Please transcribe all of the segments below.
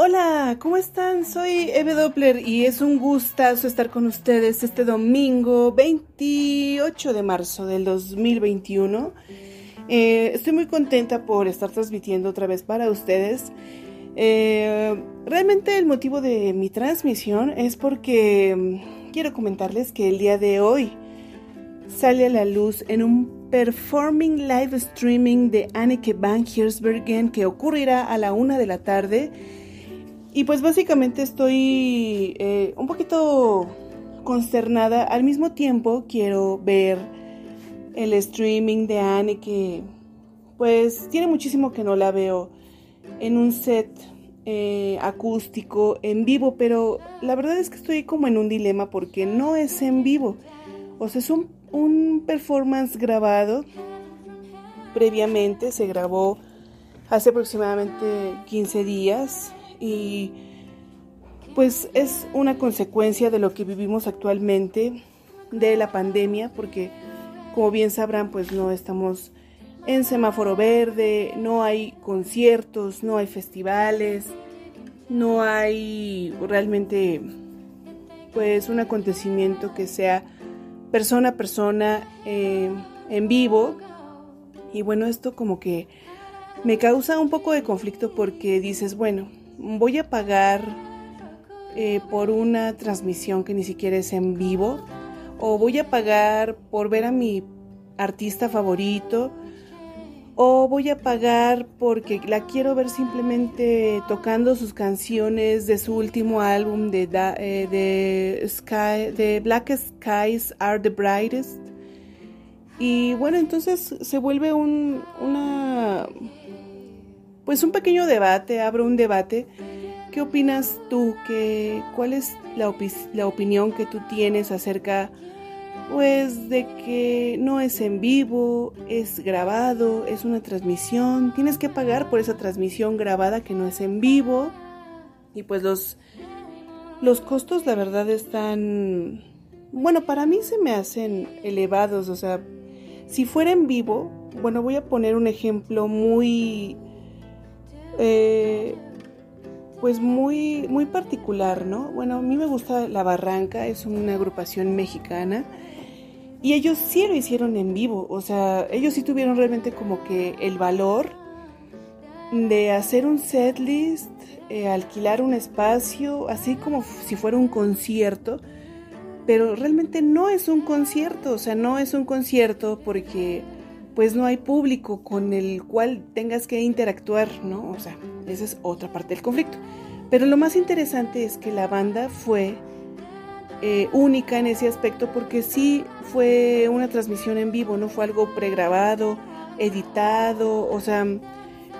Hola, ¿cómo están? Soy Eve Doppler y es un gustazo estar con ustedes este domingo 28 de marzo del 2021. Eh, estoy muy contenta por estar transmitiendo otra vez para ustedes. Eh, realmente el motivo de mi transmisión es porque mm, quiero comentarles que el día de hoy sale a la luz en un performing live streaming de Anneke van Giersbergen que ocurrirá a la una de la tarde y pues básicamente estoy eh, un poquito consternada. Al mismo tiempo quiero ver el streaming de Anne que pues tiene muchísimo que no la veo en un set eh, acústico en vivo, pero la verdad es que estoy como en un dilema porque no es en vivo. O sea, es un, un performance grabado previamente, se grabó hace aproximadamente 15 días y pues es una consecuencia de lo que vivimos actualmente de la pandemia porque como bien sabrán pues no estamos en semáforo verde, no hay conciertos, no hay festivales, no hay realmente pues un acontecimiento que sea persona a persona eh, en vivo. Y bueno esto como que me causa un poco de conflicto porque dices bueno voy a pagar eh, por una transmisión que ni siquiera es en vivo o voy a pagar por ver a mi artista favorito o voy a pagar porque la quiero ver simplemente tocando sus canciones de su último álbum de, eh, de, Sky, de Black Skies Are the Brightest. Y bueno, entonces se vuelve un, una pues un pequeño debate, abro un debate. ¿Qué opinas tú? ¿Qué, ¿Cuál es la, la opinión que tú tienes acerca pues de que no es en vivo, es grabado, es una transmisión, tienes que pagar por esa transmisión grabada que no es en vivo y pues los los costos la verdad están bueno, para mí se me hacen elevados, o sea, si fuera en vivo, bueno, voy a poner un ejemplo muy eh, pues muy, muy particular, ¿no? Bueno, a mí me gusta La Barranca, es una agrupación mexicana. Y ellos sí lo hicieron en vivo, o sea, ellos sí tuvieron realmente como que el valor de hacer un setlist, eh, alquilar un espacio, así como si fuera un concierto, pero realmente no es un concierto, o sea, no es un concierto porque pues no hay público con el cual tengas que interactuar, ¿no? O sea, esa es otra parte del conflicto. Pero lo más interesante es que la banda fue eh, única en ese aspecto porque sí fue una transmisión en vivo, no fue algo pregrabado, editado, o sea,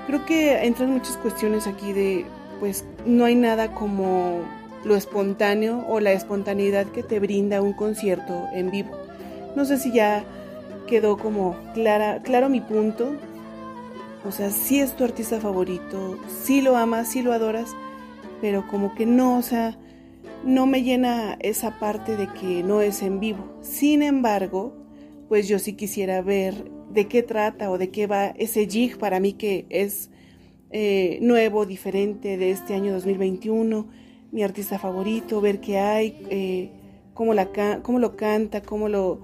creo que entran muchas cuestiones aquí de, pues no hay nada como lo espontáneo o la espontaneidad que te brinda un concierto en vivo. No sé si ya quedó como clara, claro mi punto. O sea, sí es tu artista favorito, sí lo amas, sí lo adoras, pero como que no, o sea, no me llena esa parte de que no es en vivo. Sin embargo, pues yo sí quisiera ver de qué trata o de qué va ese jig para mí que es eh, nuevo, diferente de este año 2021, mi artista favorito, ver qué hay, eh, cómo, la, cómo lo canta, cómo lo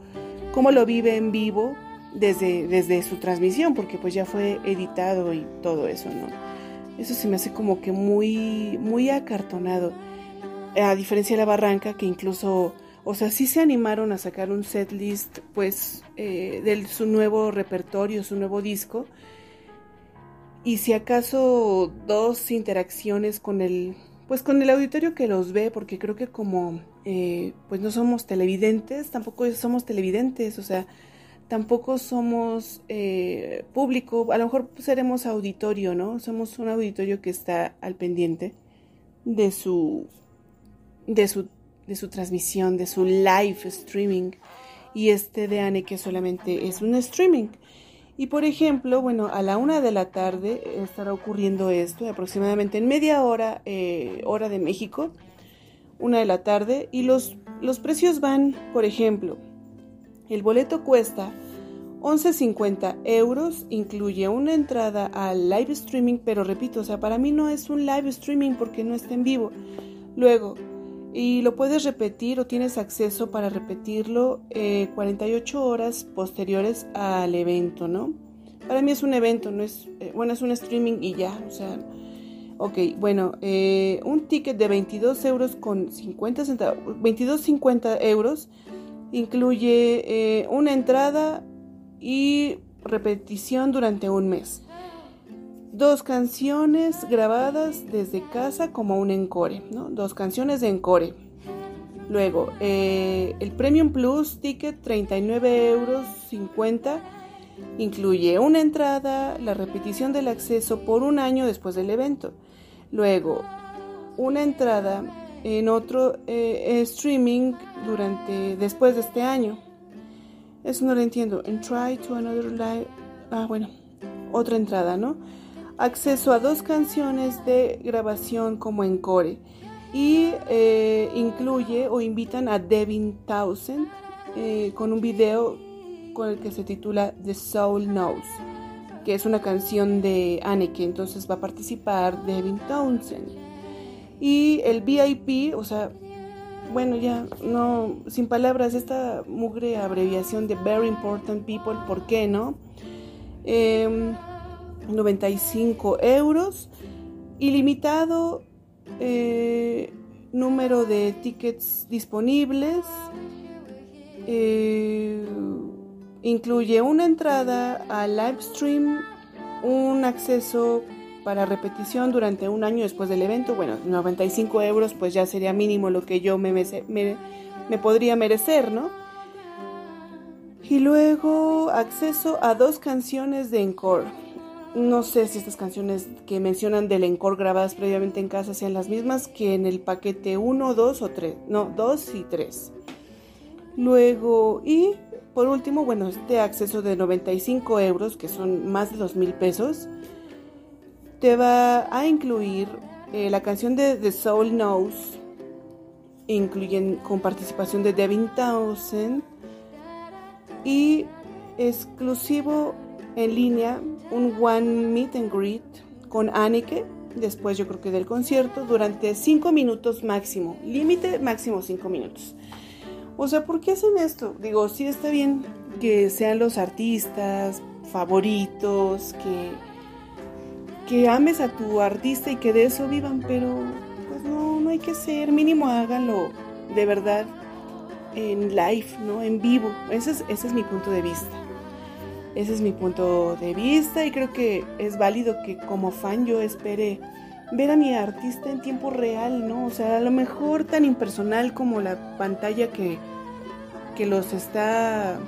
cómo lo vive en vivo desde, desde su transmisión, porque pues ya fue editado y todo eso, ¿no? Eso se me hace como que muy, muy acartonado. A diferencia de la barranca, que incluso, o sea, sí se animaron a sacar un set list, pues, eh, de su nuevo repertorio, su nuevo disco. Y si acaso dos interacciones con el, pues con el auditorio que los ve, porque creo que como eh, pues no somos televidentes, tampoco somos televidentes, o sea, tampoco somos eh, público, a lo mejor seremos auditorio, ¿no? Somos un auditorio que está al pendiente de su, de su, de su transmisión, de su live streaming, y este de Anne que solamente es un streaming. Y por ejemplo, bueno, a la una de la tarde estará ocurriendo esto, aproximadamente en media hora, eh, hora de México, una de la tarde y los, los precios van, por ejemplo, el boleto cuesta 11.50 euros incluye una entrada al live streaming, pero repito, o sea, para mí no es un live streaming porque no está en vivo. Luego, y lo puedes repetir o tienes acceso para repetirlo 48 eh, horas posteriores al evento, ¿no? Para mí es un evento, no es, eh, bueno, es un streaming y ya, o sea, ok, bueno, eh, un ticket de 22 euros con 50 centavos, 22.50 euros incluye una entrada y repetición durante un mes. Dos canciones grabadas desde casa como un encore, ¿no? Dos canciones de encore. Luego, eh, el Premium Plus Ticket 39 euros 50 incluye una entrada, la repetición del acceso por un año después del evento. Luego, una entrada en otro eh, streaming durante después de este año. Eso no lo entiendo. En try to another live. Ah, bueno, otra entrada, ¿no? Acceso a dos canciones de grabación como en core. Y eh, incluye o invitan a Devin Townsend eh, con un video con el que se titula The Soul Knows, que es una canción de Anneke. Entonces va a participar Devin Townsend. Y el VIP, o sea, bueno, ya, no, sin palabras, esta mugre abreviación de Very Important People, ¿por qué no? 95 em, euros, ilimitado eh, número de tickets disponibles, eh, incluye una entrada al live stream, un acceso para repetición durante un año después del evento. Bueno, 95 euros pues ya sería mínimo lo que yo me, me, podría merecer, ¿no? Y luego acceso a dos canciones de encore. No sé si estas canciones que mencionan del encore grabadas previamente en casa sean las mismas que en el paquete 1, 2 o 3. No, 2 y 3. Luego, y por último, bueno, este acceso de 95 euros, que son más de 2 mil pesos, te va a incluir eh, la canción de The Soul Knows, incluyen con participación de Devin Townsend y exclusivo en línea un One Meet and Greet con Anneke, después yo creo que del concierto, durante 5 minutos máximo, límite máximo 5 minutos. O sea, ¿por qué hacen esto? Digo, sí está bien que sean los artistas favoritos, que que ames a tu artista y que de eso vivan, pero pues no, no hay que ser, mínimo háganlo de verdad en live, ¿no? En vivo. Ese es, ese es mi punto de vista. Ese es mi punto de vista y creo que es válido que como fan yo espere ver a mi artista en tiempo real, ¿no? O sea, a lo mejor tan impersonal como la pantalla que, que los está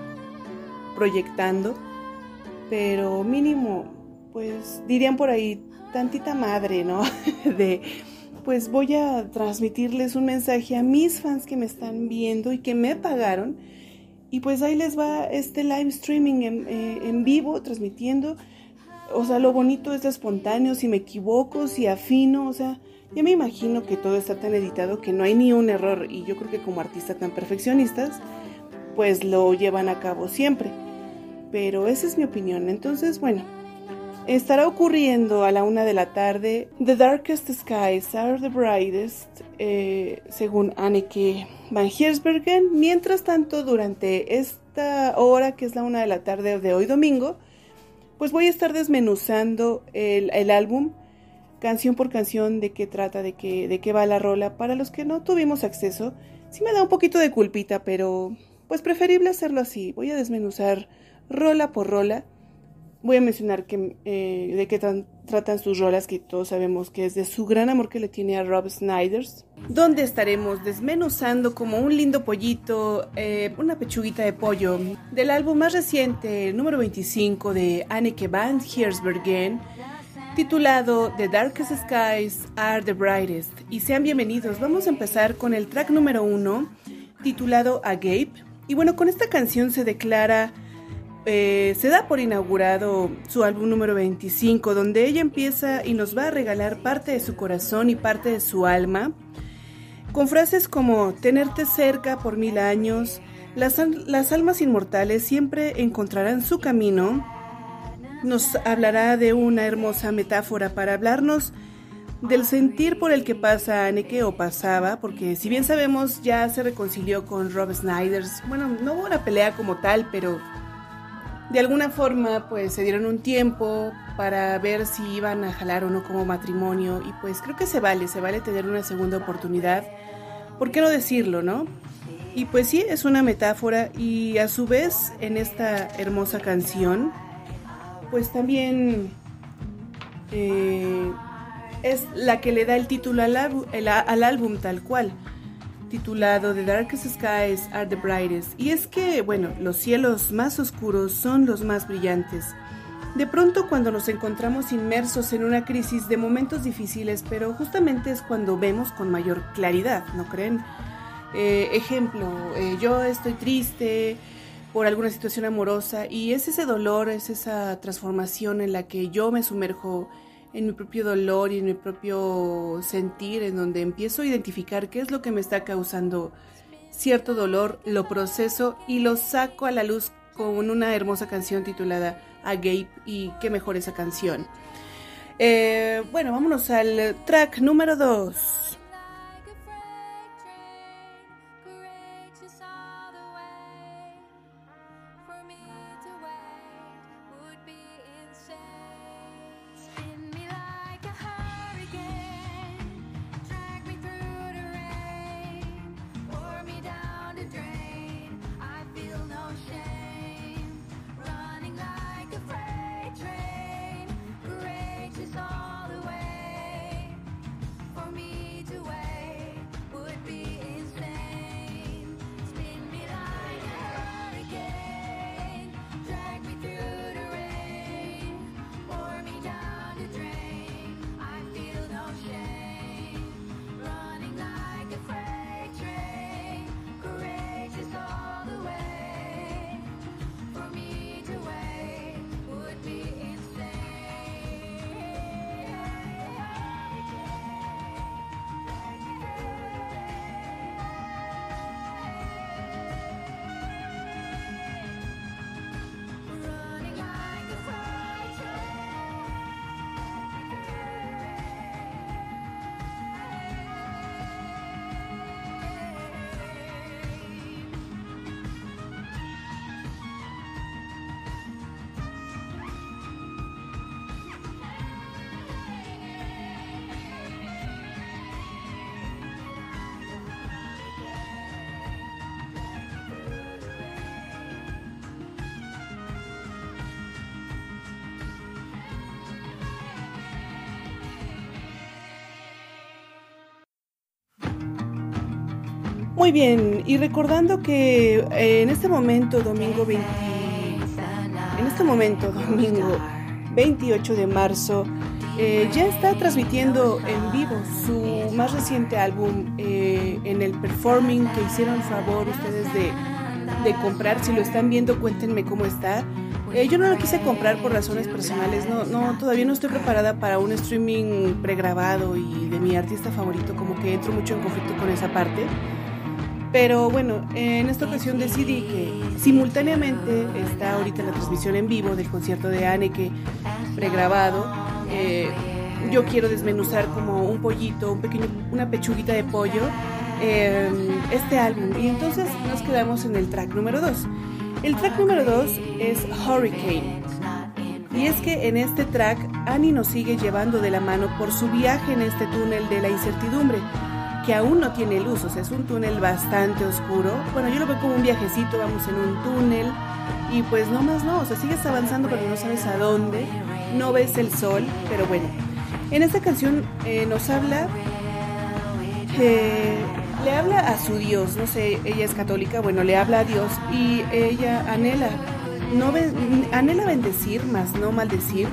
proyectando, pero mínimo pues dirían por ahí, tantita madre, ¿no? de, pues voy a transmitirles un mensaje a mis fans que me están viendo y que me pagaron. Y pues ahí les va este live streaming en, eh, en vivo, transmitiendo. O sea, lo bonito es lo espontáneo, si me equivoco, si afino, o sea, ya me imagino que todo está tan editado que no hay ni un error. Y yo creo que como artistas tan perfeccionistas, pues lo llevan a cabo siempre. Pero esa es mi opinión. Entonces, bueno, Estará ocurriendo a la una de la tarde The Darkest Skies Are the Brightest, eh, según Anneke van Giersbergen. Mientras tanto, durante esta hora, que es la una de la tarde de hoy domingo, pues voy a estar desmenuzando el, el álbum canción por canción de qué trata, de qué, de qué va la rola. Para los que no tuvimos acceso, sí me da un poquito de culpita, pero pues preferible hacerlo así. Voy a desmenuzar rola por rola Voy a mencionar que, eh, de qué tratan sus rolas, que todos sabemos que es de su gran amor que le tiene a Rob Snyders, donde estaremos desmenuzando como un lindo pollito, eh, una pechuguita de pollo, del álbum más reciente, número 25 de Anneke van Giersbergen, titulado The Darkest Skies Are the Brightest. Y sean bienvenidos, vamos a empezar con el track número 1, titulado Agape. Y bueno, con esta canción se declara eh, se da por inaugurado su álbum número 25, donde ella empieza y nos va a regalar parte de su corazón y parte de su alma, con frases como tenerte cerca por mil años, Las, las almas inmortales siempre encontrarán su camino. Nos hablará de una hermosa metáfora para hablarnos del sentir por el que pasa Anneke o pasaba, porque si bien sabemos ya se reconcilió con Rob Snyder, bueno, no hubo una pelea como tal, pero de alguna forma pues se dieron un tiempo para ver si iban a jalar o no como matrimonio y pues creo que se vale, se vale tener una segunda oportunidad, ¿por qué no decirlo, no? Y pues sí, es una metáfora y a su vez en esta hermosa canción pues también... Eh, es la que le da el título al, al, álbum tal cual, titulado The Darkest Skies Are the Brightest. Y es que, bueno, los cielos más oscuros son los más brillantes. De pronto cuando nos encontramos inmersos en una crisis de momentos difíciles, pero justamente es cuando vemos con mayor claridad, ¿no creen? Eh, ejemplo, eh, yo estoy triste por alguna situación amorosa y es ese dolor, es esa transformación en la que yo me sumerjo en mi propio dolor y en mi propio sentir, en donde empiezo a identificar qué es lo que me está causando cierto dolor, lo proceso y lo saco a la luz con una hermosa canción titulada Agape y qué mejor esa canción. Eh, bueno, vámonos al track número 2. Muy bien, y recordando que eh, en este momento, domingo 20, en este momento, domingo 28 de marzo, eh, ya está transmitiendo en vivo su más reciente álbum eh, en el performing que hicieron favor ustedes de, de, comprar. Si lo están viendo, cuéntenme cómo está. yo no lo quise comprar por razones personales, no, no, todavía no estoy preparada para un streaming pregrabado y de mi artista favorito, como que entro mucho en conflicto con esa parte. Pero bueno, en esta ocasión decidí que simultáneamente está ahorita la transmisión en vivo del concierto de Anneke pregrabado. Eh, yo quiero desmenuzar como un pollito, un pequeño, una pechuguita de pollo, eh, este álbum. Y entonces nos quedamos en el track número 2. El track número 2 es Hurricane. Y es que en este track Annie nos sigue llevando de la mano por su viaje en este túnel de la incertidumbre que aún no tiene luz, o sea, es un túnel bastante oscuro. Bueno, yo lo veo como un viajecito, vamos en un túnel y pues no más no, o sea, sigues avanzando pero no sabes a dónde, no ves el sol, pero bueno. En esta canción eh, nos habla, eh, le habla a su Dios, no sé, ella es católica, bueno, le habla a Dios y ella anhela, no anhela bendecir, más no maldecir,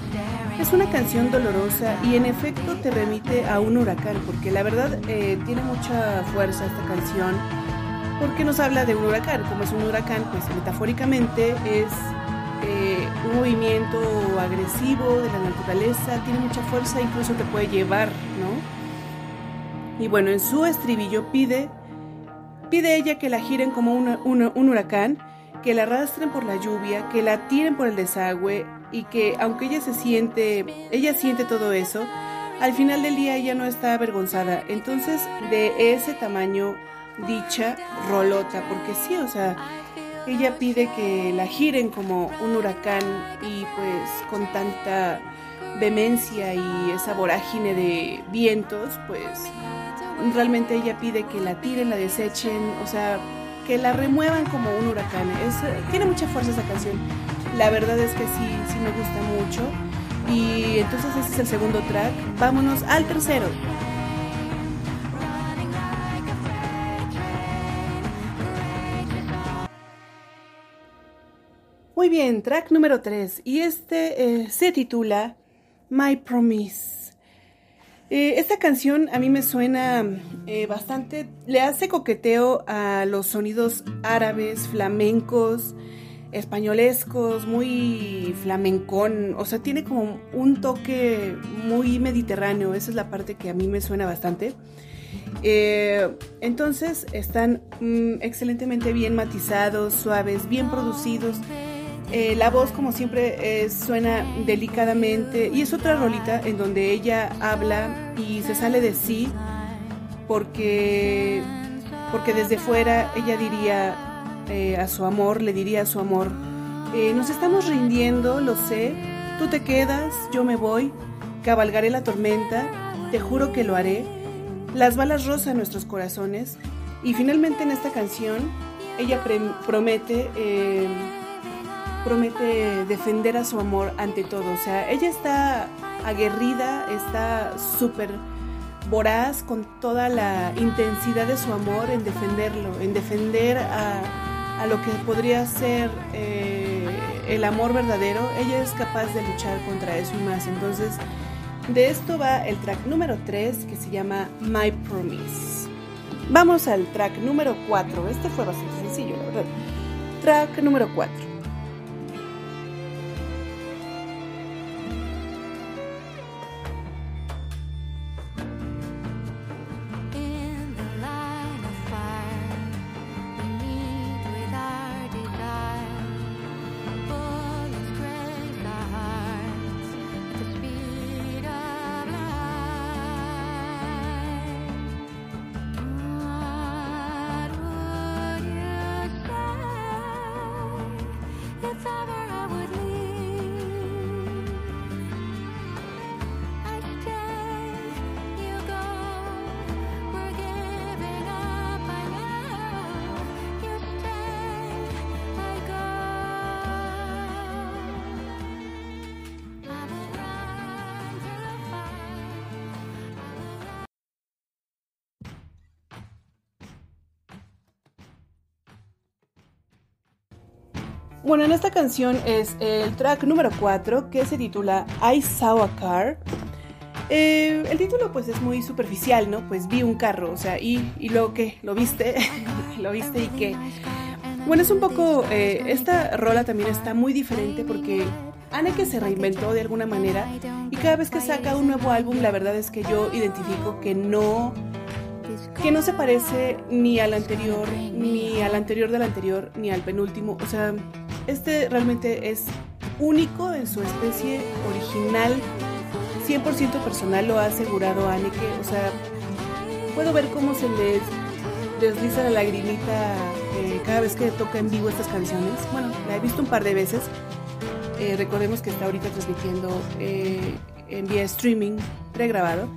es una canción dolorosa y en efecto te remite a un huracán, porque la verdad eh, tiene mucha fuerza esta canción, porque nos habla de un huracán. Como es un huracán, pues metafóricamente es eh, un movimiento agresivo de la naturaleza, tiene mucha fuerza, incluso te puede llevar, ¿no? Y bueno, en su estribillo pide Pide ella que la giren como un huracán, que la arrastren por la lluvia, que la tiren por el desagüe y que aunque ella se siente, ella siente todo eso, al final del día ella no está avergonzada. Entonces, de ese tamaño, dicha rolota, porque sí, o sea, ella pide que la giren como un huracán y pues con tanta vehemencia y esa vorágine de vientos, pues realmente ella pide que la tiren, la desechen, o sea, que la remuevan como un huracán. Tiene mucha fuerza esa canción. La verdad es que sí, sí me gusta mucho. Y entonces ese es el segundo track. Vámonos al tercero. Muy bien, track número 3 y este eh, se titula My Promise. Eh, esta canción a mí me suena eh, bastante, le hace coqueteo a los sonidos árabes, flamencos, españolescos, muy flamencón, o sea, tiene como un toque muy mediterráneo, esa es la parte que a mí me suena bastante. entonces están mm, excelentemente bien matizados, suaves, bien producidos. Eh, la voz, como siempre, suena delicadamente y es otra rolita en donde ella habla y se sale de sí porque, porque desde fuera ella diría eh, a su amor, le diría a su amor, eh, nos estamos rindiendo, lo sé, tú te quedas, yo me voy, cabalgaré la tormenta, te juro que lo haré, las balas rozan nuestros corazones y finalmente en esta canción ella promete promete defender a su amor ante todo. O sea, ella está aguerrida, está súper voraz con toda la intensidad de su amor en defenderlo, en defender a, lo que podría ser eh, el amor verdadero. Ella es capaz de luchar contra eso y más. Entonces, de esto va el track número 3 que se llama My Promise. Vamos al track número 4. Este fue bastante sencillo, la verdad. Track número 4. Bueno, en esta canción es el track número 4 que se titula I Saw a Car. Eh, el título pues es muy superficial, ¿no? Pues vi un carro, o sea, y, y luego qué, lo viste, lo viste y qué. Bueno, es un poco, eh, esta rola también está muy diferente porque que se reinventó de alguna manera y cada vez que saca un nuevo álbum la verdad es que yo identifico que no que no se parece ni al anterior, ni al anterior del anterior, ni al penúltimo. O sea, este realmente es único en su especie, original, 100% personal, lo ha asegurado Anneke. O sea, puedo ver cómo se les desliza la lagrimita eh, cada vez que toca en vivo estas canciones. Bueno, la he visto un par de veces. Eh, recordemos que está ahorita transmitiendo eh, en vía streaming pregrabado.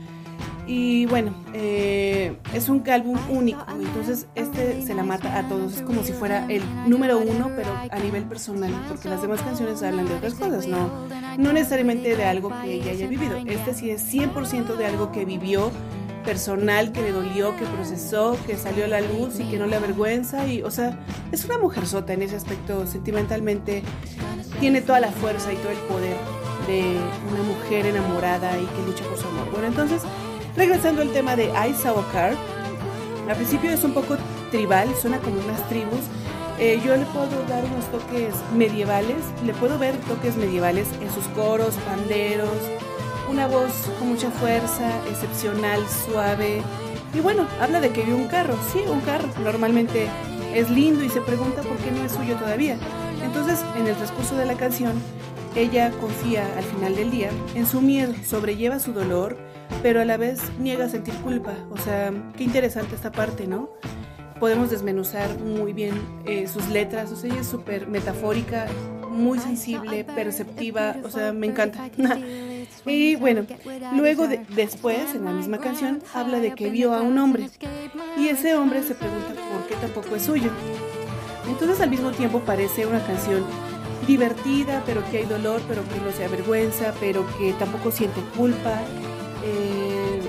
Y bueno, eh, es un álbum único, entonces este se la mata a todos, es como si fuera el número uno, pero a nivel personal, porque las demás canciones hablan de otras cosas, no, no necesariamente de algo que ella haya vivido. Este sí es 100% de algo que vivió, personal, que le dolió, que procesó, que salió a la luz y que no le avergüenza. Y, o sea, es una mujer sota en ese aspecto, sentimentalmente tiene toda la fuerza y todo el poder de una mujer enamorada y que lucha por su amor. Bueno, entonces Regresando al tema de I Saw a Car, al principio es un poco tribal, suena como unas tribus. Eh, yo le puedo dar unos toques medievales, le puedo ver toques medievales en sus coros, panderos, una voz con mucha fuerza, excepcional, suave. Y bueno, habla de que vio un carro, sí, un carro, normalmente es lindo y se pregunta por qué no es suyo todavía. Entonces, en el transcurso de la canción, ella confía al final del día en su miedo, sobrelleva su dolor, pero a la vez niega sentir culpa. O sea, qué interesante esta parte, ¿no? Podemos desmenuzar muy bien eh, sus letras, o sea, ella es súper metafórica, muy sensible, perceptiva, o sea, me encanta. y bueno, luego después, en la misma canción, habla de que vio a un hombre y ese hombre se pregunta por qué tampoco es suyo. Entonces al mismo tiempo parece una canción divertida, pero que hay dolor, pero que no se avergüenza, pero que tampoco siente culpa. Eh,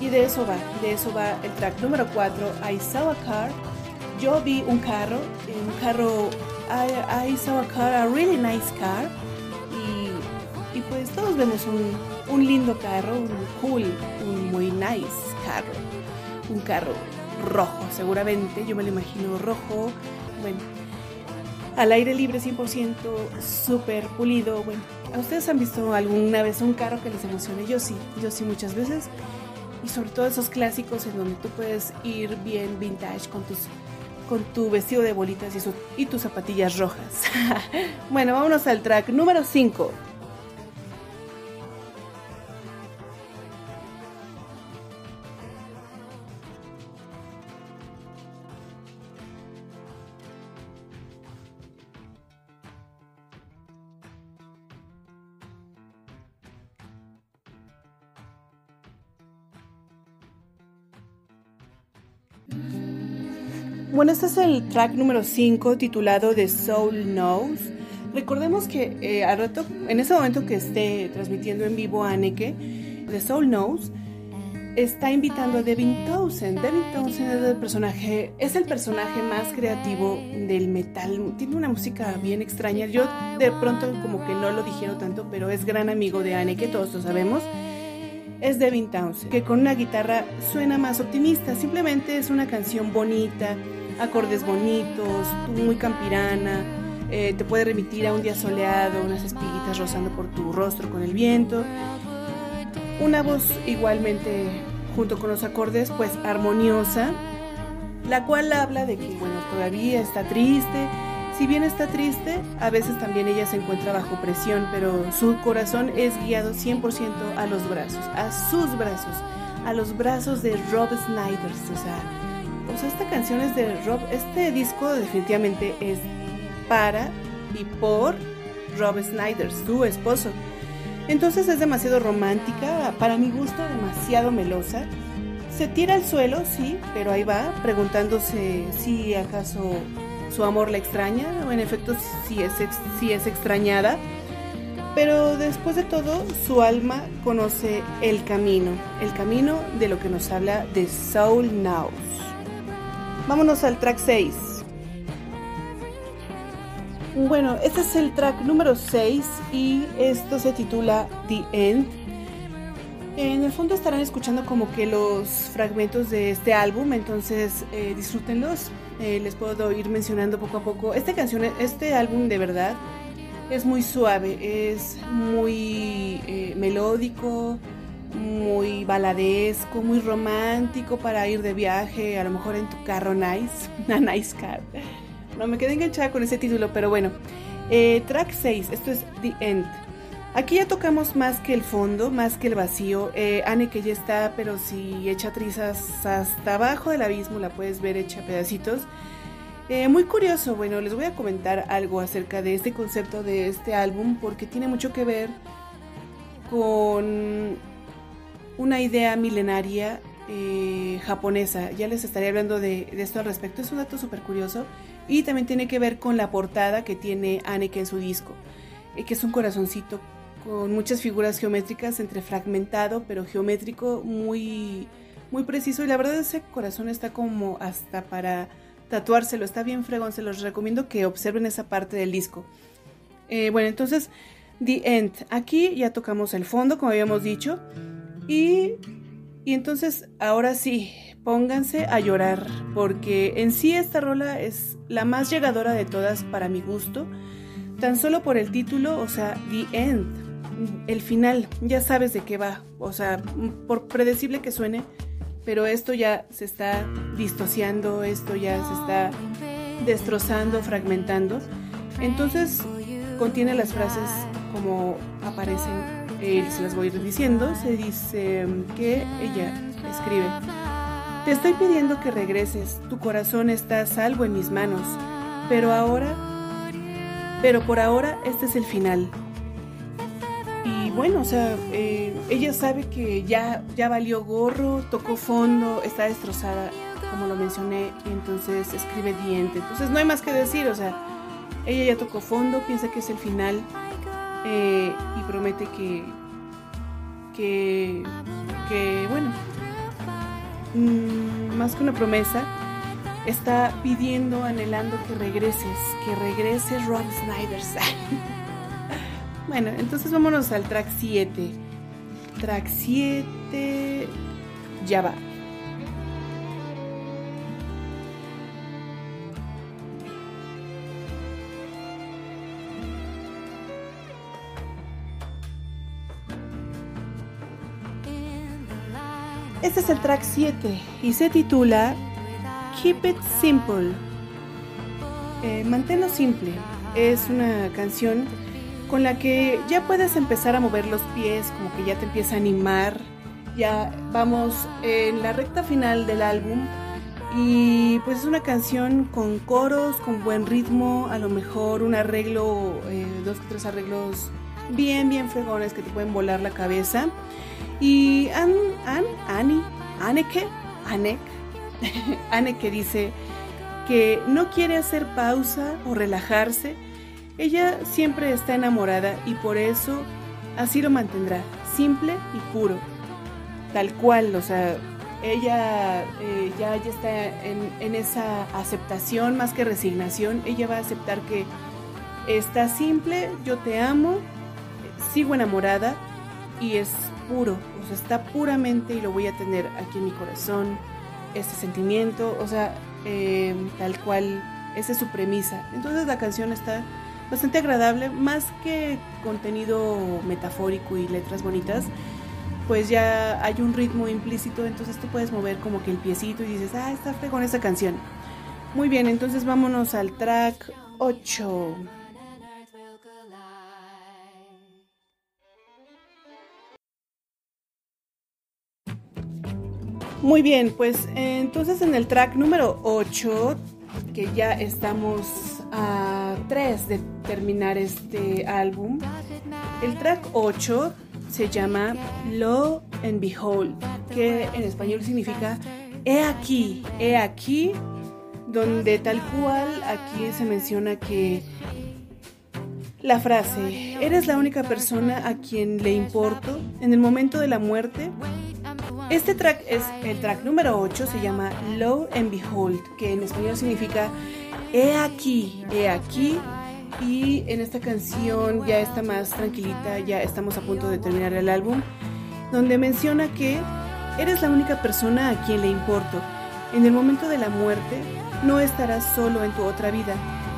y de eso va, de eso va el track número 4, I Saw a Car. Yo vi un carro, un carro, I, saw a car, a really nice car. Y, y pues todos vemos un, un lindo carro, un cool, un muy nice carro. Un carro rojo, seguramente, yo me lo imagino rojo, bueno, al aire libre 100%, súper pulido. Bueno, ¿ustedes han visto alguna vez un carro que les emocione? Yo sí, yo sí muchas veces. Y sobre todo esos clásicos en donde tú puedes ir bien vintage con tus con tu vestido de bolitas y, y tus zapatillas rojas. bueno, vámonos al track número 5. Bueno, este es el track número 5 titulado The Soul Knows. Recordemos que eh, al rato, en ese momento que esté transmitiendo en vivo a Anneke, The Soul Knows está invitando a Devin Townsend. Devin Townsend es el personaje, es el personaje más creativo del metal. Tiene una música bien extraña. Yo de pronto como que no lo dijeron tanto, pero es gran amigo de Anneke, todos lo sabemos es Devin Townsend, que con una guitarra suena más optimista. Simplemente es una canción bonita, acordes bonitos, muy campirana, eh, te puede remitir a un día soleado, unas espiguitas rozando por tu rostro con el viento. Una voz igualmente, junto con los acordes, pues armoniosa, la cual habla de que, bueno, todavía está triste. Si bien está triste, a veces también ella se encuentra bajo presión, pero su corazón es guiado 100% a los brazos, a sus brazos, a los brazos de Rob Snyder, o sea, sea, esta canción es de Rob, este disco definitivamente es para y por Rob Snyder, su esposo. Entonces es demasiado romántica, para mi gusto demasiado melosa. Se tira al suelo, sí, pero ahí va, preguntándose si acaso su amor la extraña, o en efecto si es, si es extrañada. Pero después de todo, su alma conoce el camino, el camino de lo que nos habla de Soul Now. Vámonos al track 6. Bueno, este es el track número 6 y esto se titula The End. En el fondo estarán escuchando como que los fragmentos de este álbum, entonces eh, disfrútenlos. Eh, les puedo ir mencionando poco a poco. Esta canción, este álbum de verdad es muy suave, es muy eh, melódico, muy baladesco, muy romántico para ir de viaje, a lo mejor en tu carro nice, una nice car. No me quedé enganchada con ese título, pero bueno. Eh, track 6, esto es The End. Aquí ya tocamos más que el fondo, más que el vacío. Eh, Anne que ya está, pero si echa trizas hasta abajo del abismo, la puedes ver hecha pedacitos. Eh, muy curioso, bueno, les voy a comentar algo acerca de este concepto de este álbum porque tiene mucho que ver con una idea milenaria eh, japonesa. Ya les estaré hablando de, esto al respecto. Es un dato súper curioso. Y también tiene que ver con la portada que tiene Anneke en su disco, eh, que es un corazoncito con muchas figuras geométricas entre fragmentado, pero geométrico, muy, muy preciso. Y la verdad ese corazón está como hasta para tatuárselo. Está bien fregón. Se los recomiendo que observen esa parte del disco. Eh, bueno, entonces, The End. Aquí ya tocamos el fondo, como habíamos dicho. Y, entonces ahora sí, pónganse a llorar, porque en sí esta rola es la más llegadora de todas para mi gusto, tan solo por el título, o sea, The End, el final, ya sabes de qué va, o sea, por predecible que suene, pero esto ya se está distociando, esto ya se está destrozando, fragmentando. Entonces contiene las frases como aparecen, eh, se las voy a ir diciendo, se dice que ella escribe, te estoy pidiendo que regreses, tu corazón está a salvo en mis manos, pero ahora, pero por ahora este es el final. Y bueno, o sea, eh, ella sabe que ya, ya valió gorro, tocó fondo, está destrozada, como lo mencioné, y entonces escribe diente. Entonces no hay más que decir, o sea, ella ya tocó fondo, piensa que es el final eh, y promete que, que, que bueno, mm, más que una promesa, está pidiendo, anhelando que regreses, que regreses Rob Snyder. bueno, entonces vámonos al track 7. Track 7, ya va. Este es el track 7 y se titula Keep It Simple. Eh, manténlo simple. Es una canción con la que ya puedes empezar a mover los pies, como que ya te empieza a animar. Ya vamos en la recta final del álbum y pues es una canción con coros, con buen ritmo, a lo mejor un arreglo, eh, dos o tres arreglos bien, bien fregones que te pueden volar la cabeza. Y Anne, Anne, Annie, Anneke, Anek, Anneke dice que no quiere hacer pausa o relajarse. Ella siempre está enamorada y por eso así lo mantendrá, simple y puro. Tal cual, o sea, ella eh, ya, ya está en, en esa aceptación más que resignación. Ella va a aceptar que está simple, yo te amo, sigo enamorada y es puro, o sea, está puramente y lo voy a tener aquí en mi corazón, este sentimiento, o sea, em, tal cual, esa es su premisa. Entonces la canción está bastante agradable, más que contenido metafórico y letras bonitas, pues ya hay un ritmo implícito, entonces tú puedes mover como que el piecito y dices, ah, está con esa canción. Muy bien, entonces vámonos al track 8. Muy bien, pues entonces en el track número 8, que ya estamos a 3 de terminar este álbum, el track 8 se llama Lo and Behold, que en español significa He aquí, he aquí, donde tal cual aquí se menciona que la frase, eres la única persona a quien le importo en el momento de la muerte este track es el track número 8, se llama Low and Behold, que en español significa He aquí, he aquí. Y en esta canción ya está más tranquilita, ya estamos a punto de terminar el álbum, donde menciona que eres la única persona a quien le importo. En el momento de la muerte, no estarás solo en tu otra vida.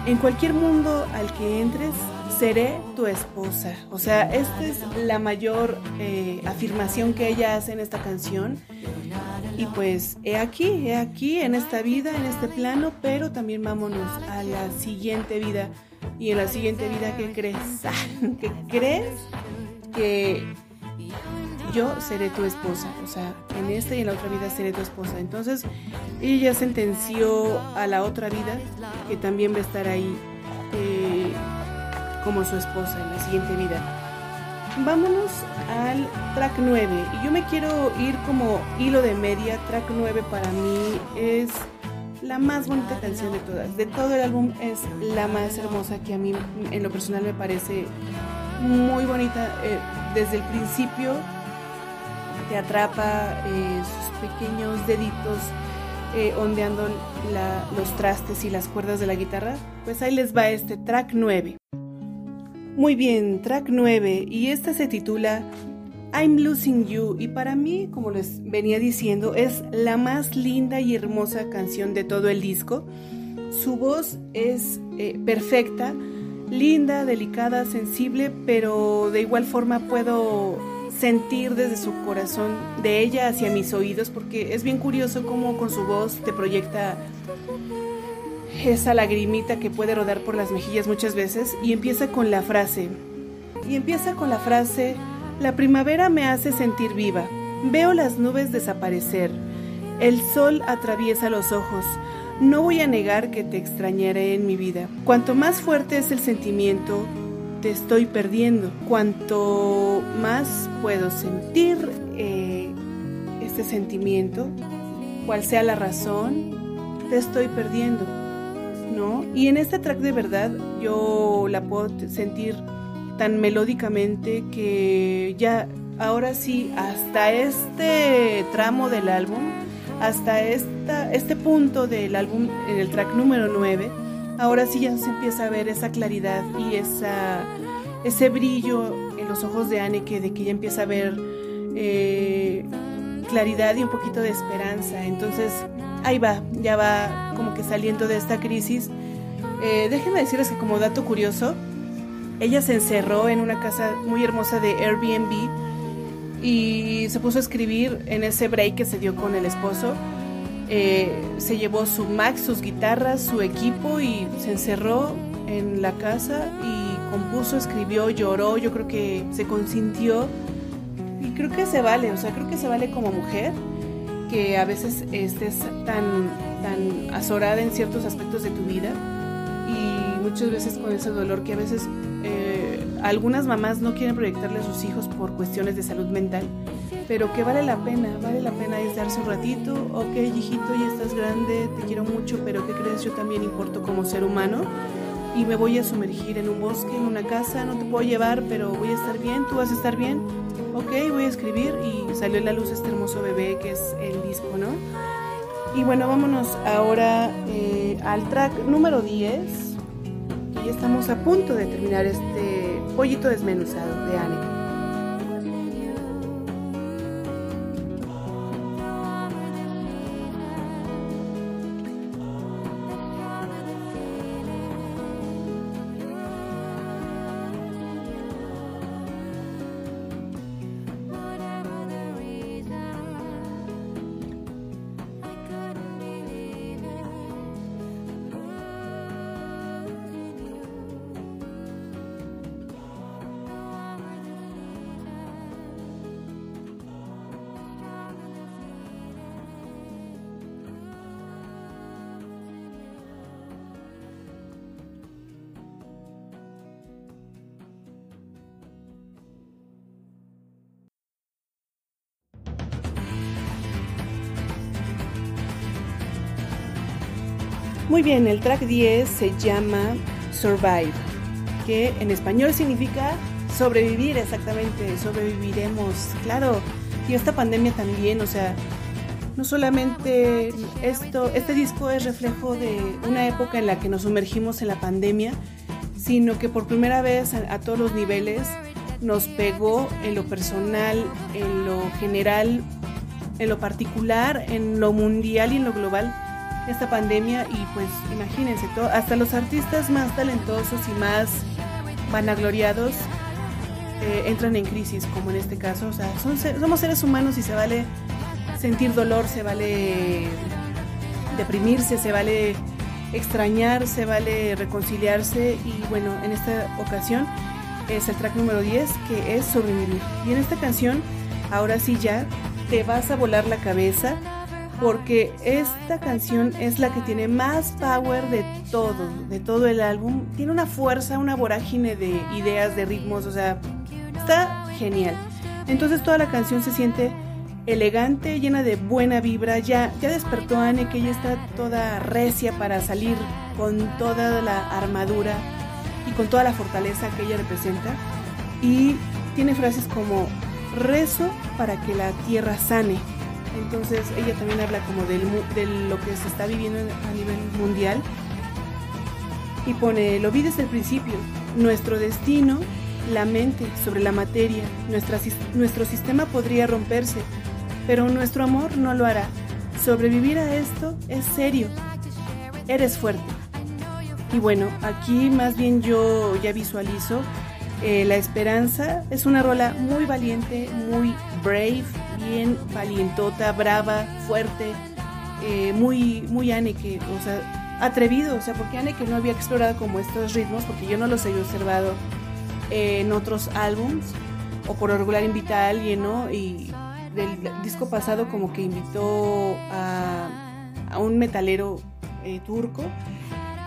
En cualquier mundo al que entres, seré tu esposa. O sea, esta es la mayor eh, afirmación que ella hace en esta canción. Y pues, he aquí, he aquí, en esta vida, en este plano, pero también vámonos a la siguiente vida. Y en la siguiente vida, ¿qué crees? ¿Qué crees? Que yo seré tu esposa. O sea, en esta y en la otra vida seré tu esposa. Entonces, ella sentenció a la otra vida que también va a estar ahí. Eh, como su esposa en la siguiente vida. Vámonos al track 9 y yo me quiero ir como hilo de media. Track 9 para mí es la más bonita canción de todas. De todo el álbum es la más hermosa que a mí en lo personal me parece muy bonita. Eh, desde el principio te atrapa eh, sus pequeños deditos eh, ondeando los trastes y las cuerdas de la guitarra. Pues ahí les va este track 9. Muy bien, track 9 y esta se titula I'm Losing You y para mí, como les venía diciendo, es la más linda y hermosa canción de todo el disco. Su voz es eh, perfecta, linda, delicada, sensible, pero de igual forma puedo sentir desde su corazón de ella hacia mis oídos, porque es bien curioso cómo con su voz te proyecta esa lagrimita que puede rodar por las mejillas muchas veces y empieza con la frase. Y empieza con la frase, la primavera me hace sentir viva, veo las nubes desaparecer, el sol atraviesa los ojos, no voy a negar que te extrañaré en mi vida. Cuanto más fuerte es el sentimiento, te estoy perdiendo. Cuanto más puedo sentir eh, este sentimiento, cual sea la razón, te estoy perdiendo. Y en este track de verdad yo la puedo sentir tan melódicamente que ya ahora sí, hasta este tramo del álbum, hasta esta, este punto del álbum, en el track número 9, ahora sí ya se empieza a ver esa claridad y esa, ese brillo en los ojos de Anne que de que ella empieza a ver eh, claridad y un poquito de esperanza. Entonces, ahí va, ya va como que saliendo de esta crisis. Eh, déjenme decirles que como dato curioso, ella se encerró en una casa muy hermosa de Airbnb y se puso a escribir en ese break que se dio con el esposo. Eh, se llevó su Mac, sus guitarras, su equipo y se encerró en la casa y compuso, escribió, lloró, yo creo que se consintió y creo que se vale, o sea, creo que se vale como mujer que a veces estés tan, tan azorada en ciertos aspectos de tu vida y muchas veces con ese dolor que a veces eh, algunas mamás no quieren proyectarle a sus hijos por cuestiones de salud mental, pero que vale la pena, vale la pena es darse un ratito, ok hijito, ya estás grande, te quiero mucho, pero ¿qué crees? Yo también importo como ser humano y me voy a sumergir en un bosque, en una casa, no te puedo llevar, pero voy a estar bien, tú vas a estar bien, ok, voy a escribir y salió en la luz este hermoso bebé que es el disco, ¿no? Y bueno, vámonos ahora eh, al track número 10 estamos a punto de terminar este pollito desmenuzado de Anne. Muy bien, el track 10 se llama Survive, que en español significa sobrevivir exactamente, sobreviviremos, claro. Y esta pandemia también, o sea, no solamente esto, este disco es reflejo de una época en la que nos sumergimos en la pandemia, sino que por primera vez a, a todos los niveles nos pegó en lo personal, en lo general, en lo particular, en lo mundial y en lo global esta pandemia y pues imagínense, todo, hasta los artistas más talentosos y más vanagloriados eh, entran en crisis, como en este caso. O sea, somos seres humanos y se vale sentir dolor, se vale deprimirse, se vale extrañar, se vale reconciliarse y bueno, en esta ocasión es el track número 10 que es sobrevivir. Y en esta canción, ahora sí ya, te vas a volar la cabeza porque esta canción es la que tiene más power de todo, de todo el álbum. Tiene una fuerza, una vorágine de ideas, de ritmos, o sea, está genial. Entonces toda la canción se siente elegante, llena de buena vibra. Ya, ya despertó Anne que ella está toda recia para salir con toda la armadura y con toda la fortaleza que ella representa. Y tiene frases como rezo para que la tierra sane entonces ella también habla como del, de lo que se está viviendo a nivel mundial. Y pone, lo vi desde el principio, nuestro destino, la mente sobre la materia, nuestro sistema podría romperse, pero nuestro amor no lo hará. Sobrevivir a esto es serio. Eres fuerte. Y bueno, aquí más bien yo ya visualizo eh, La Esperanza. Es una rola muy valiente, muy brave, bien valientota, brava, fuerte, eh, muy, muy Anneke, o sea, atrevido, o sea, porque Anneke no había explorado como estos ritmos, porque yo no los había observado en otros álbums, o por regular invita a alguien, ¿no? Y del disco pasado como que invitó a, a un metalero eh, turco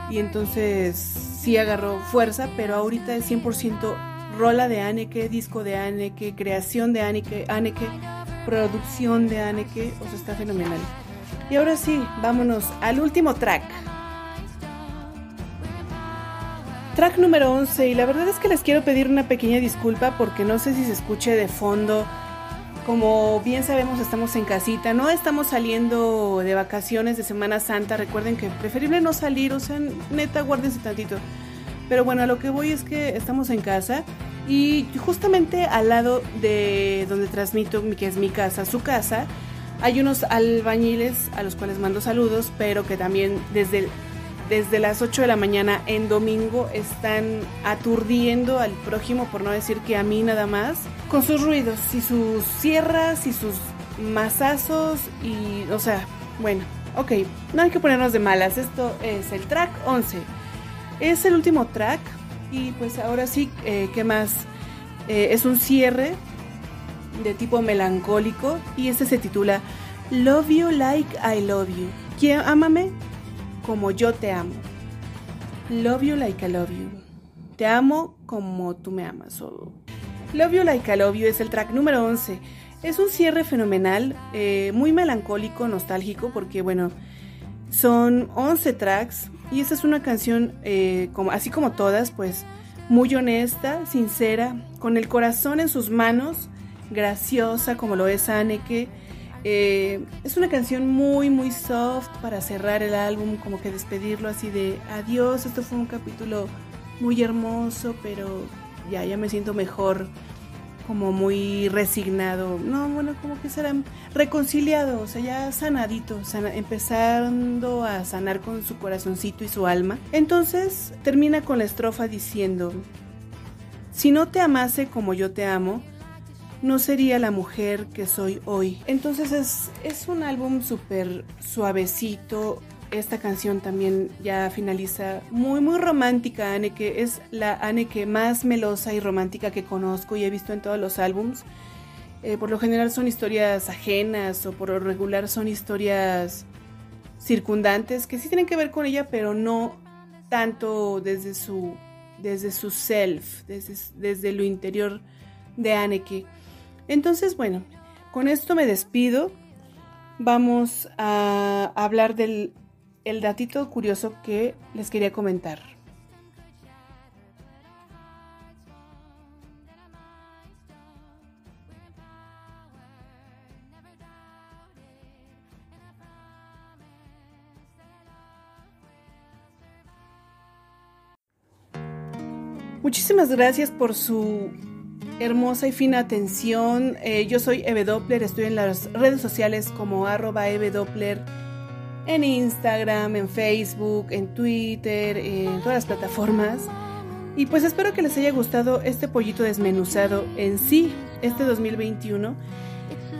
y entonces sí agarró fuerza, pero ahorita es 100% rola de Anneke, disco de Anneke, creación de Anneke, Anneke, producción de Anneke, o sea, está fenomenal. Y ahora sí, vámonos al último track. Track número 11 y la verdad es que les quiero pedir una pequeña disculpa porque no sé si se escuche de fondo como bien sabemos, estamos en casita, no estamos saliendo de vacaciones de Semana Santa. Recuerden que preferible no salir, o sea, neta, guárdense tantito. Pero bueno, a lo que voy es que estamos en casa y justamente al lado de donde transmito, que es mi casa, su casa, hay unos albañiles a los cuales mando saludos, pero que también desde desde las 8 de la mañana en domingo están aturdiendo al prójimo, por no decir que a mí nada más, con sus ruidos y sus sierras y sus mazazos y, o sea, bueno, ok, no hay que ponernos de malas, esto es el track 11. Es el último track y pues ahora sí, eh, ¿qué más? Eh, es un cierre de tipo melancólico y este se titula Love You Like I Love You. ¿Quién, ámame como yo te amo. Love you like I love you. Te amo como tú me amas. Love you like I love you es el track número 11. Es un cierre fenomenal, eh, muy melancólico, nostálgico, porque bueno, son 11 tracks y esta es una canción, eh, como, así como todas, pues muy honesta, sincera, con el corazón en sus manos, graciosa como lo es Anneke. Eh, es una canción muy, muy soft para cerrar el álbum, como que despedirlo así de adiós, esto fue un capítulo muy hermoso, pero ya, ya me siento mejor, como muy resignado, no, bueno, como que será reconciliado, o sea, ya sanadito, empezando a sanar con su corazoncito y su alma. Entonces termina con la estrofa diciendo, si no te amase como yo te amo, no sería la mujer que soy hoy. Entonces es, es un álbum súper suavecito. Esta canción también ya finaliza muy, muy romántica, que Es la que más melosa y romántica que conozco y he visto en todos los álbums. Eh, por lo general son historias ajenas o por lo regular son historias circundantes que sí tienen que ver con ella, pero no tanto desde su, desde su self, desde, desde lo interior de Anneke. Entonces, bueno, con esto me despido. Vamos a hablar del el datito curioso que les quería comentar. Muchísimas gracias por su hermosa y fina atención. Eh, yo soy Eve Doppler, estoy en las redes sociales como arroba Eve Doppler, en Instagram, en Facebook, en Twitter, en todas las plataformas. Y pues espero que les haya gustado este pollito desmenuzado en sí, este 2021.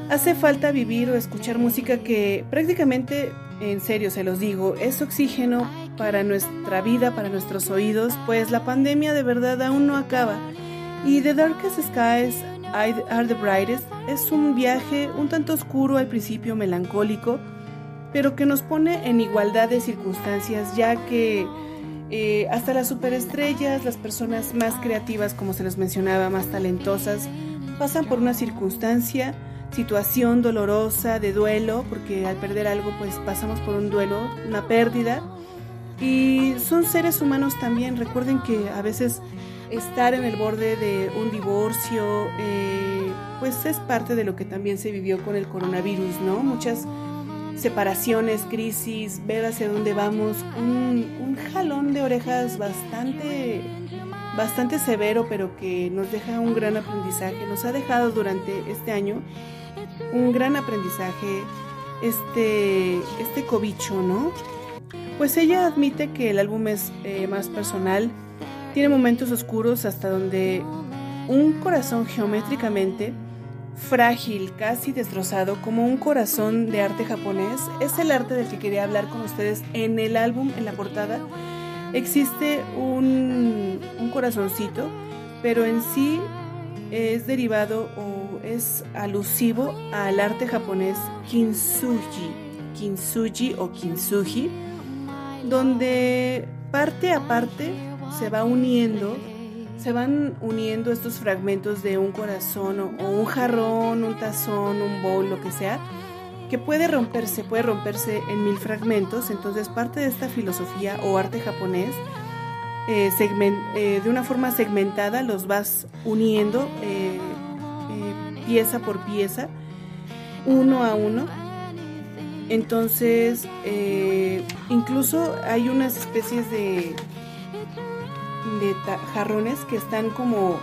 Hace falta vivir o escuchar música que prácticamente, en serio se los digo, es oxígeno para nuestra vida, para nuestros oídos, pues la pandemia de verdad aún no acaba y The Darkest Skies Are the Brightest es un viaje un tanto oscuro al principio, melancólico, pero que nos pone en igualdad de circunstancias, ya que eh, hasta las superestrellas, las personas más creativas, como se les mencionaba, más talentosas, pasan por una circunstancia, situación dolorosa, de duelo, porque al perder algo, pues pasamos por un duelo, una pérdida. Y son seres humanos también, recuerden que a veces estar en el borde de un divorcio, eh, pues es parte de lo que también se vivió con el coronavirus, ¿no? Muchas separaciones, crisis, ver hacia dónde vamos, un, jalón de orejas bastante, bastante severo, pero que nos deja un gran aprendizaje, nos ha dejado durante este año un gran aprendizaje este, este cobicho, ¿no? Pues ella admite que el álbum es eh, más personal, tiene momentos oscuros hasta donde un corazón geométricamente frágil, casi destrozado, como un corazón de arte japonés. Es el arte del que quería hablar con ustedes en el álbum, en la portada. Existe un, un corazoncito, pero en sí es derivado o es alusivo al arte japonés kintsugi, kintsugi o kintsugi, donde parte a parte se va uniendo se van uniendo estos fragmentos de un corazón o, un jarrón, un tazón, un bowl, lo que sea, que puede romperse, puede romperse en mil fragmentos. Entonces parte de esta filosofía o arte japonés, eh, eh, de una forma segmentada, los vas uniendo eh, pieza por pieza, uno a uno. Entonces, incluso hay unas especies de de jarrones que están como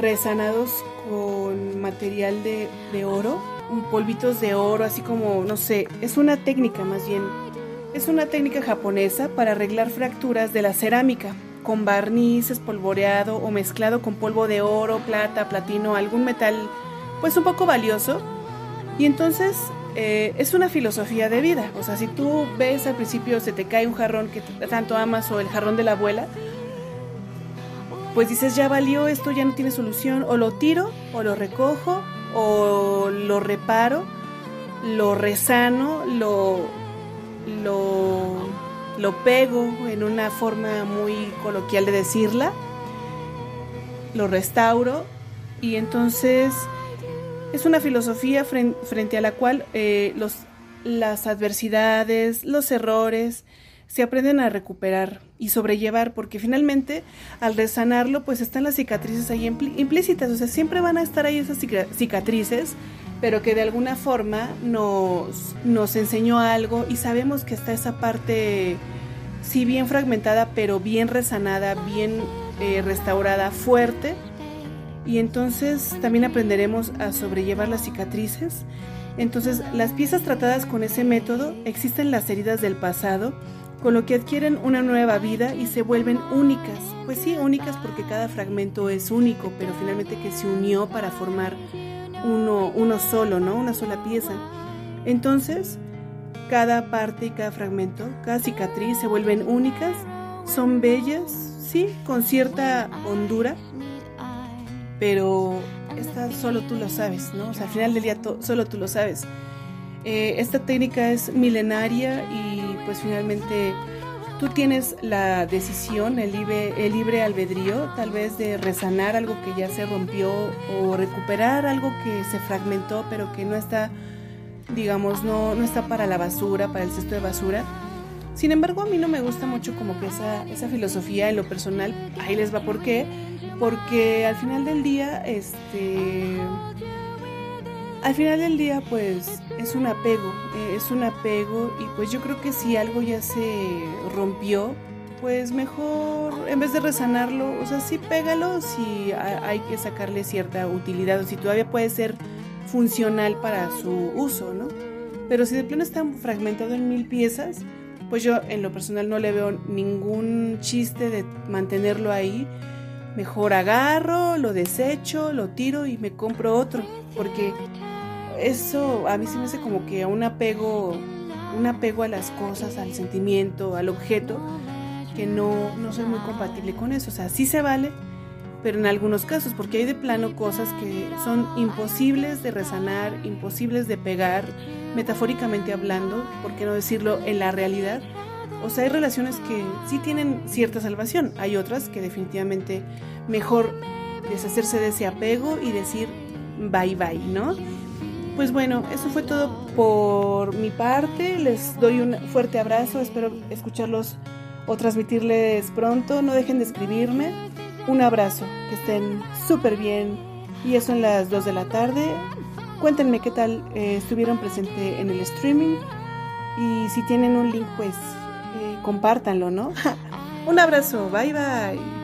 resanados con material de, de oro, polvitos de oro, así como, no sé, es una técnica más bien. Es una técnica japonesa para arreglar fracturas de la cerámica, con barniz espolvoreado o mezclado con polvo de oro, plata, platino, algún metal pues un poco valioso. Y entonces eh, es una filosofía de vida. O sea, si tú ves al principio se te cae un jarrón que tanto amas o el jarrón de la abuela, pues dices, ya valió, esto ya no tiene solución, o lo tiro, o lo recojo, o lo reparo, lo resano, lo, lo, lo pego en una forma muy coloquial de decirla, lo restauro, y entonces es una filosofía frente a la cual eh, los, las adversidades, los errores, se aprenden a recuperar y sobrellevar, porque finalmente al resanarlo, pues están las cicatrices ahí implícitas, o sea, siempre van a estar ahí esas cicatrices, pero que de alguna forma nos, nos enseñó algo y sabemos que está esa parte, sí bien fragmentada, pero bien resanada, bien eh, restaurada, fuerte, y entonces también aprenderemos a sobrellevar las cicatrices. Entonces, las piezas tratadas con ese método existen las heridas del pasado, con lo que adquieren una nueva vida y se vuelven únicas. Pues sí, únicas porque cada fragmento es único, pero finalmente que se unió para formar uno, uno solo, ¿no? Una sola pieza. Entonces, cada parte y cada fragmento, cada cicatriz se vuelven únicas, son bellas, sí, con cierta hondura, pero esta solo tú lo sabes, ¿no? O sea, al final del día solo tú lo sabes. Eh, esta técnica es milenaria y pues finalmente tú tienes la decisión, el libre, el libre albedrío, tal vez de resanar algo que ya se rompió o recuperar algo que se fragmentó pero que no está, digamos, no, no está para la basura, para el cesto de basura. Sin embargo, a mí no me gusta mucho como que esa, esa filosofía en lo personal, ahí les va por qué, porque al final del día, este al final del día pues es un apego, eh, es un apego y pues yo creo que si algo ya se rompió, pues mejor en vez de resanarlo, o sea, sí pégalo si hay que sacarle cierta utilidad o si todavía puede ser funcional para su uso, ¿no? Pero si de plano está fragmentado en mil piezas, pues yo en lo personal no le veo ningún chiste de mantenerlo ahí. Mejor agarro, lo desecho, lo tiro y me compro otro, porque eso a mí se me hace como que un apego, un apego a las cosas, al sentimiento, al objeto, que no, no soy muy compatible con eso. O sea, sí se vale, pero en algunos casos, porque hay de plano cosas que son imposibles de resanar, imposibles de pegar, metafóricamente hablando, por qué no decirlo en la realidad. O sea, hay relaciones que sí tienen cierta salvación, hay otras que definitivamente mejor deshacerse de ese apego y decir bye bye, ¿no? Pues bueno, eso fue todo por mi parte. Les doy un fuerte abrazo. Espero escucharlos o transmitirles pronto. No dejen de escribirme. Un abrazo. Que estén súper bien. Y eso en las 2 de la tarde. Cuéntenme qué tal eh, estuvieron presente en el streaming. Y si tienen un link, pues eh, compártanlo, ¿no? un abrazo. Bye bye.